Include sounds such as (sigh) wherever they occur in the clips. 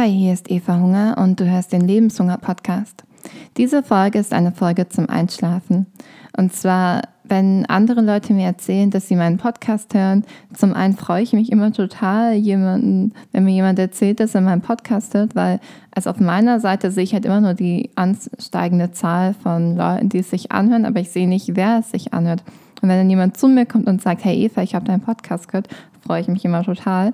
Hi, hier ist Eva Hunger und du hörst den Lebenshunger Podcast. Diese Folge ist eine Folge zum Einschlafen. Und zwar, wenn andere Leute mir erzählen, dass sie meinen Podcast hören, zum einen freue ich mich immer total, jemanden, wenn mir jemand erzählt, dass er meinen Podcast hört, weil also auf meiner Seite sehe ich halt immer nur die ansteigende Zahl von Leuten, die es sich anhören, aber ich sehe nicht, wer es sich anhört. Und wenn dann jemand zu mir kommt und sagt, hey Eva, ich habe deinen Podcast gehört, freue ich mich immer total.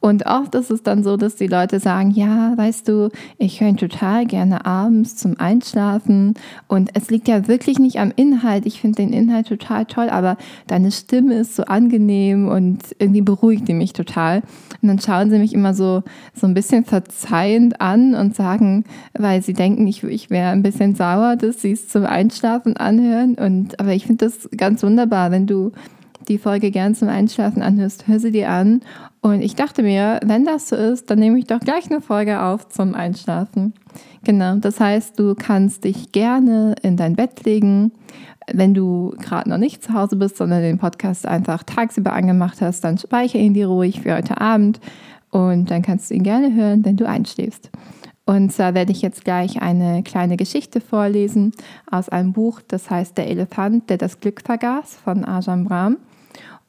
Und oft ist es dann so, dass die Leute sagen, ja, weißt du, ich höre ihn total gerne abends zum Einschlafen. Und es liegt ja wirklich nicht am Inhalt. Ich finde den Inhalt total toll, aber deine Stimme ist so angenehm und irgendwie beruhigt die mich total. Und dann schauen sie mich immer so, so ein bisschen verzeihend an und sagen, weil sie denken, ich, ich wäre ein bisschen sauer, dass sie es zum Einschlafen anhören. Und, aber ich finde das ganz wunderbar, wenn du die Folge gern zum Einschlafen anhörst, hör sie dir an. Und ich dachte mir, wenn das so ist, dann nehme ich doch gleich eine Folge auf zum Einschlafen. Genau, das heißt, du kannst dich gerne in dein Bett legen. Wenn du gerade noch nicht zu Hause bist, sondern den Podcast einfach tagsüber angemacht hast, dann speichere ihn dir ruhig für heute Abend und dann kannst du ihn gerne hören, wenn du einschläfst. Und zwar werde ich jetzt gleich eine kleine Geschichte vorlesen aus einem Buch, das heißt Der Elefant, der das Glück vergaß von Ajahn Brahm.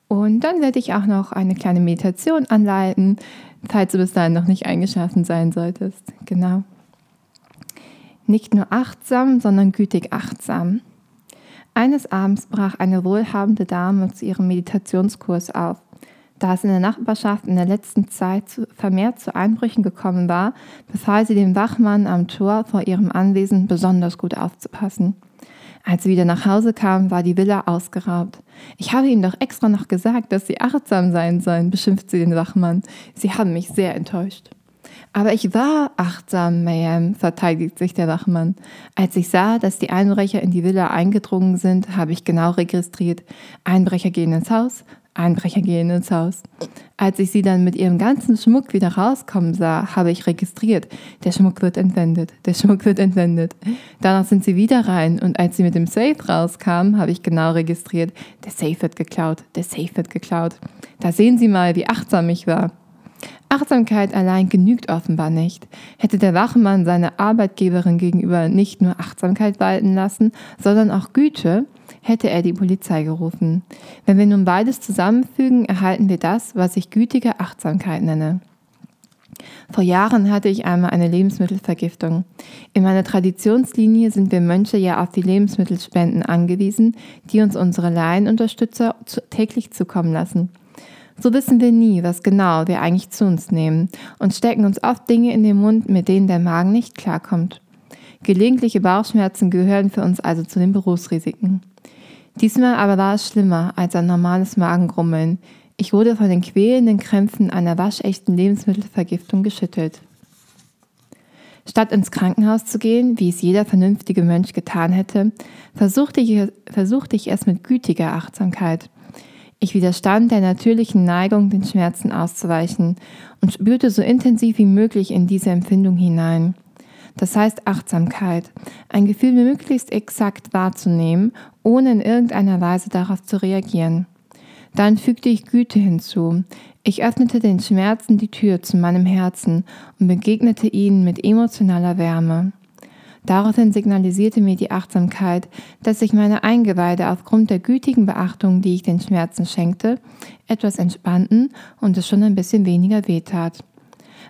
Und dann werde ich auch noch eine kleine Meditation anleiten, falls du bis dahin noch nicht eingeschlafen sein solltest. Genau. Nicht nur achtsam, sondern gütig achtsam. Eines Abends brach eine wohlhabende Dame zu ihrem Meditationskurs auf. Da es in der Nachbarschaft in der letzten Zeit vermehrt zu Einbrüchen gekommen war, befahl sie dem Wachmann am Tor vor ihrem Anwesen besonders gut aufzupassen. Als sie wieder nach Hause kam, war die Villa ausgeraubt. Ich habe Ihnen doch extra noch gesagt, dass Sie achtsam sein sollen, beschimpft sie den Wachmann. Sie haben mich sehr enttäuscht. Aber ich war achtsam, Mayhem, verteidigt sich der Wachmann. Als ich sah, dass die Einbrecher in die Villa eingedrungen sind, habe ich genau registriert. Einbrecher gehen ins Haus, Einbrecher gehen ins Haus. Als ich sie dann mit ihrem ganzen Schmuck wieder rauskommen sah, habe ich registriert, der Schmuck wird entwendet, der Schmuck wird entwendet. Danach sind sie wieder rein und als sie mit dem Safe rauskamen, habe ich genau registriert, der Safe wird geklaut, der Safe wird geklaut. Da sehen Sie mal, wie achtsam ich war. Achtsamkeit allein genügt offenbar nicht. Hätte der Wachmann seiner Arbeitgeberin gegenüber nicht nur Achtsamkeit walten lassen, sondern auch Güte, hätte er die Polizei gerufen. Wenn wir nun beides zusammenfügen, erhalten wir das, was ich gütige Achtsamkeit nenne. Vor Jahren hatte ich einmal eine Lebensmittelvergiftung. In meiner Traditionslinie sind wir Mönche ja auf die Lebensmittelspenden angewiesen, die uns unsere Laienunterstützer täglich zukommen lassen. So wissen wir nie, was genau wir eigentlich zu uns nehmen und stecken uns oft Dinge in den Mund, mit denen der Magen nicht klarkommt. Gelegentliche Bauchschmerzen gehören für uns also zu den Berufsrisiken. Diesmal aber war es schlimmer als ein normales Magengrummeln. Ich wurde von den quälenden Krämpfen einer waschechten Lebensmittelvergiftung geschüttelt. Statt ins Krankenhaus zu gehen, wie es jeder vernünftige Mönch getan hätte, versuchte ich, versuchte ich es mit gütiger Achtsamkeit. Ich widerstand der natürlichen Neigung, den Schmerzen auszuweichen und spürte so intensiv wie möglich in diese Empfindung hinein. Das heißt Achtsamkeit, ein Gefühl möglichst exakt wahrzunehmen, ohne in irgendeiner Weise darauf zu reagieren. Dann fügte ich Güte hinzu. Ich öffnete den Schmerzen die Tür zu meinem Herzen und begegnete ihnen mit emotionaler Wärme. Daraufhin signalisierte mir die Achtsamkeit, dass sich meine Eingeweide aufgrund der gütigen Beachtung, die ich den Schmerzen schenkte, etwas entspannten und es schon ein bisschen weniger wehtat.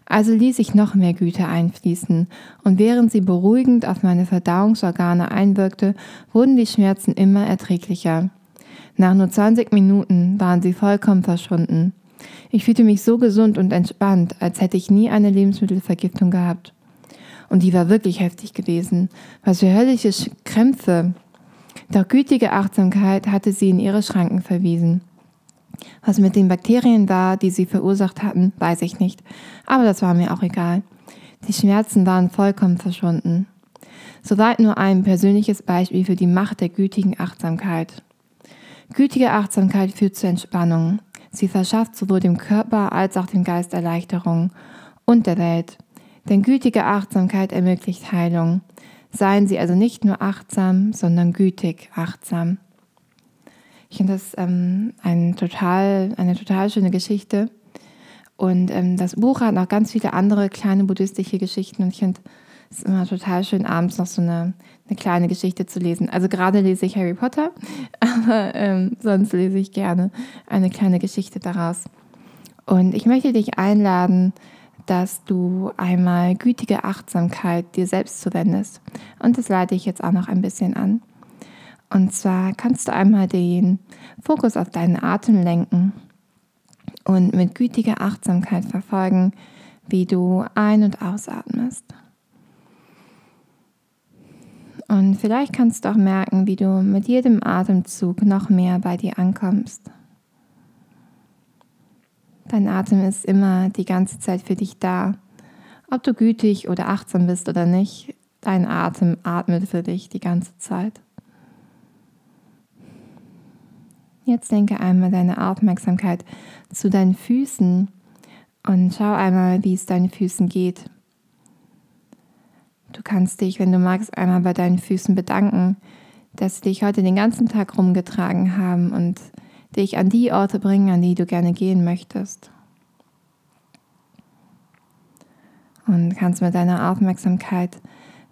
Also ließ ich noch mehr Güte einfließen, und während sie beruhigend auf meine Verdauungsorgane einwirkte, wurden die Schmerzen immer erträglicher. Nach nur 20 Minuten waren sie vollkommen verschwunden. Ich fühlte mich so gesund und entspannt, als hätte ich nie eine Lebensmittelvergiftung gehabt. Und die war wirklich heftig gewesen. Was für höllische Krämpfe. Doch gütige Achtsamkeit hatte sie in ihre Schranken verwiesen. Was mit den Bakterien war, die sie verursacht hatten, weiß ich nicht. Aber das war mir auch egal. Die Schmerzen waren vollkommen verschwunden. Soweit nur ein persönliches Beispiel für die Macht der gütigen Achtsamkeit. Gütige Achtsamkeit führt zur Entspannung. Sie verschafft sowohl dem Körper als auch dem Geist Erleichterung und der Welt. Denn gütige Achtsamkeit ermöglicht Heilung. Seien Sie also nicht nur achtsam, sondern gütig achtsam. Ich finde das ähm, ein total, eine total schöne Geschichte. Und ähm, das Buch hat noch ganz viele andere kleine buddhistische Geschichten und ich finde es immer total schön, abends noch so eine, eine kleine Geschichte zu lesen. Also gerade lese ich Harry Potter, (laughs) aber ähm, sonst lese ich gerne eine kleine Geschichte daraus. Und ich möchte dich einladen, dass du einmal gütige Achtsamkeit dir selbst zuwendest. Und das leite ich jetzt auch noch ein bisschen an. Und zwar kannst du einmal den Fokus auf deinen Atem lenken und mit gütiger Achtsamkeit verfolgen, wie du ein- und ausatmest. Und vielleicht kannst du auch merken, wie du mit jedem Atemzug noch mehr bei dir ankommst. Dein Atem ist immer die ganze Zeit für dich da. Ob du gütig oder achtsam bist oder nicht, dein Atem atmet für dich die ganze Zeit. Jetzt lenke einmal deine Aufmerksamkeit zu deinen Füßen und schau einmal, wie es deinen Füßen geht. Du kannst dich, wenn du magst, einmal bei deinen Füßen bedanken, dass sie dich heute den ganzen Tag rumgetragen haben und dich an die Orte bringen, an die du gerne gehen möchtest. Und kannst mit deiner Aufmerksamkeit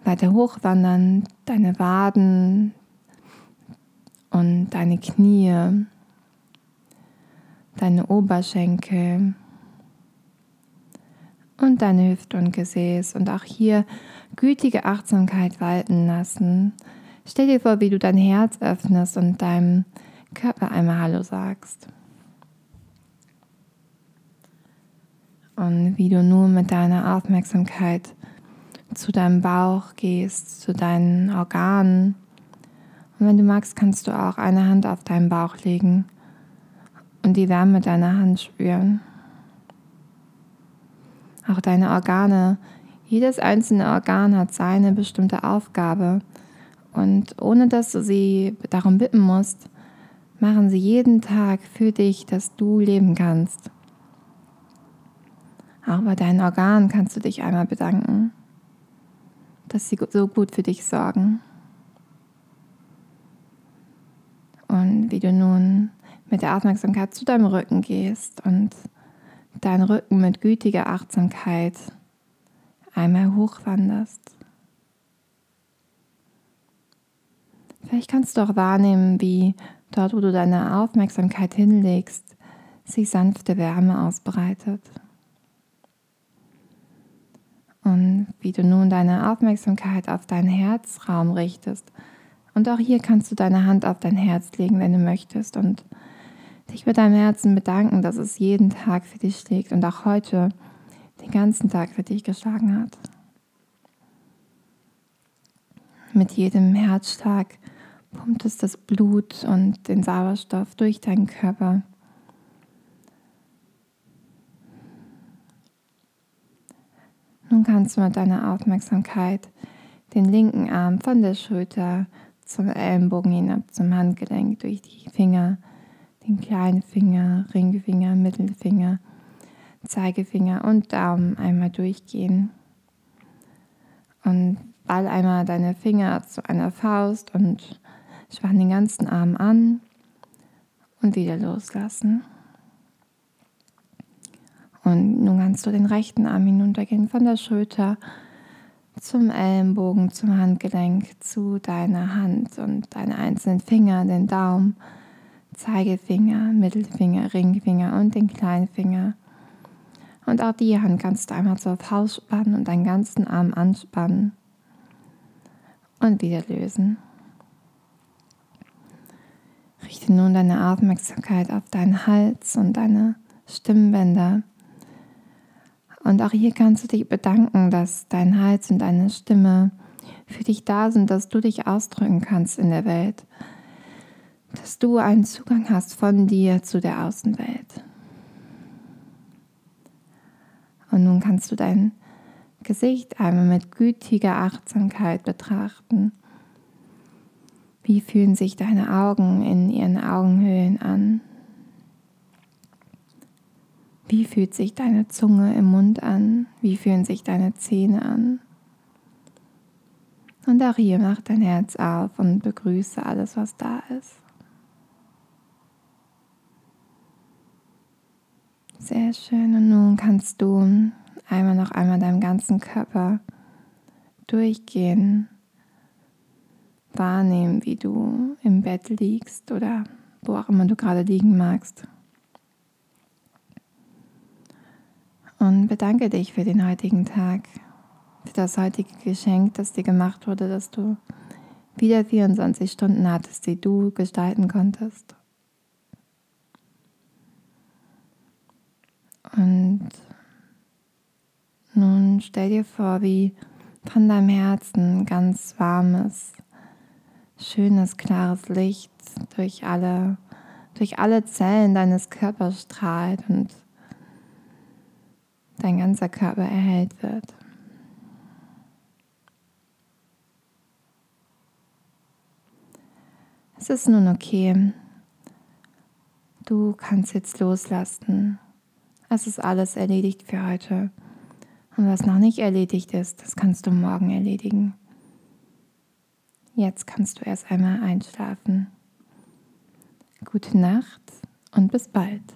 weiter hochwandern, deine Waden, und deine Knie, deine Oberschenkel und deine Hüfte und Gesäß und auch hier gütige Achtsamkeit walten lassen. Stell dir vor, wie du dein Herz öffnest und deinem Körper einmal Hallo sagst. Und wie du nun mit deiner Aufmerksamkeit zu deinem Bauch gehst, zu deinen Organen, und wenn du magst, kannst du auch eine Hand auf deinen Bauch legen und die Wärme deiner Hand spüren. Auch deine Organe, jedes einzelne Organ hat seine bestimmte Aufgabe. Und ohne dass du sie darum bitten musst, machen sie jeden Tag für dich, dass du leben kannst. Auch bei deinen Organen kannst du dich einmal bedanken, dass sie so gut für dich sorgen. und wie du nun mit der Aufmerksamkeit zu deinem Rücken gehst und deinen Rücken mit gütiger Achtsamkeit einmal hochwanderst. Vielleicht kannst du auch wahrnehmen, wie dort, wo du deine Aufmerksamkeit hinlegst, sich sanfte Wärme ausbreitet. Und wie du nun deine Aufmerksamkeit auf deinen Herzraum richtest und auch hier kannst du deine Hand auf dein Herz legen, wenn du möchtest und dich mit deinem Herzen bedanken, dass es jeden Tag für dich schlägt und auch heute den ganzen Tag für dich geschlagen hat. Mit jedem Herzschlag pumpt es das Blut und den Sauerstoff durch deinen Körper. Nun kannst du mit deiner Aufmerksamkeit den linken Arm von der Schulter zum Ellenbogen hinab, zum Handgelenk, durch die Finger, den kleinen Finger, Ringfinger, Mittelfinger, Zeigefinger und Daumen einmal durchgehen. Und ball einmal deine Finger zu einer Faust und spann den ganzen Arm an und wieder loslassen. Und nun kannst du den rechten Arm hinuntergehen von der Schulter zum Ellenbogen, zum Handgelenk, zu deiner Hand und deine einzelnen Finger, den Daumen, Zeigefinger, Mittelfinger, Ringfinger und den Kleinfinger. Und auch die Hand kannst du einmal zur Faust spannen und deinen ganzen Arm anspannen und wieder lösen. Richte nun deine Aufmerksamkeit auf deinen Hals und deine Stimmbänder. Und auch hier kannst du dich bedanken, dass dein Hals und deine Stimme für dich da sind, dass du dich ausdrücken kannst in der Welt, dass du einen Zugang hast von dir zu der Außenwelt. Und nun kannst du dein Gesicht einmal mit gütiger Achtsamkeit betrachten. Wie fühlen sich deine Augen in ihren Augenhöhlen an? Wie fühlt sich deine Zunge im Mund an? Wie fühlen sich deine Zähne an? Und auch hier mach dein Herz auf und begrüße alles, was da ist. Sehr schön. Und nun kannst du einmal noch einmal deinem ganzen Körper durchgehen, wahrnehmen, wie du im Bett liegst oder wo auch immer du gerade liegen magst. Und bedanke dich für den heutigen Tag, für das heutige Geschenk, das dir gemacht wurde, dass du wieder 24 Stunden hattest, die du gestalten konntest. Und nun stell dir vor, wie von deinem Herzen ganz warmes, schönes, klares Licht durch alle, durch alle Zellen deines Körpers strahlt und dein ganzer Körper erhellt wird. Es ist nun okay. Du kannst jetzt loslassen. Es ist alles erledigt für heute. Und was noch nicht erledigt ist, das kannst du morgen erledigen. Jetzt kannst du erst einmal einschlafen. Gute Nacht und bis bald.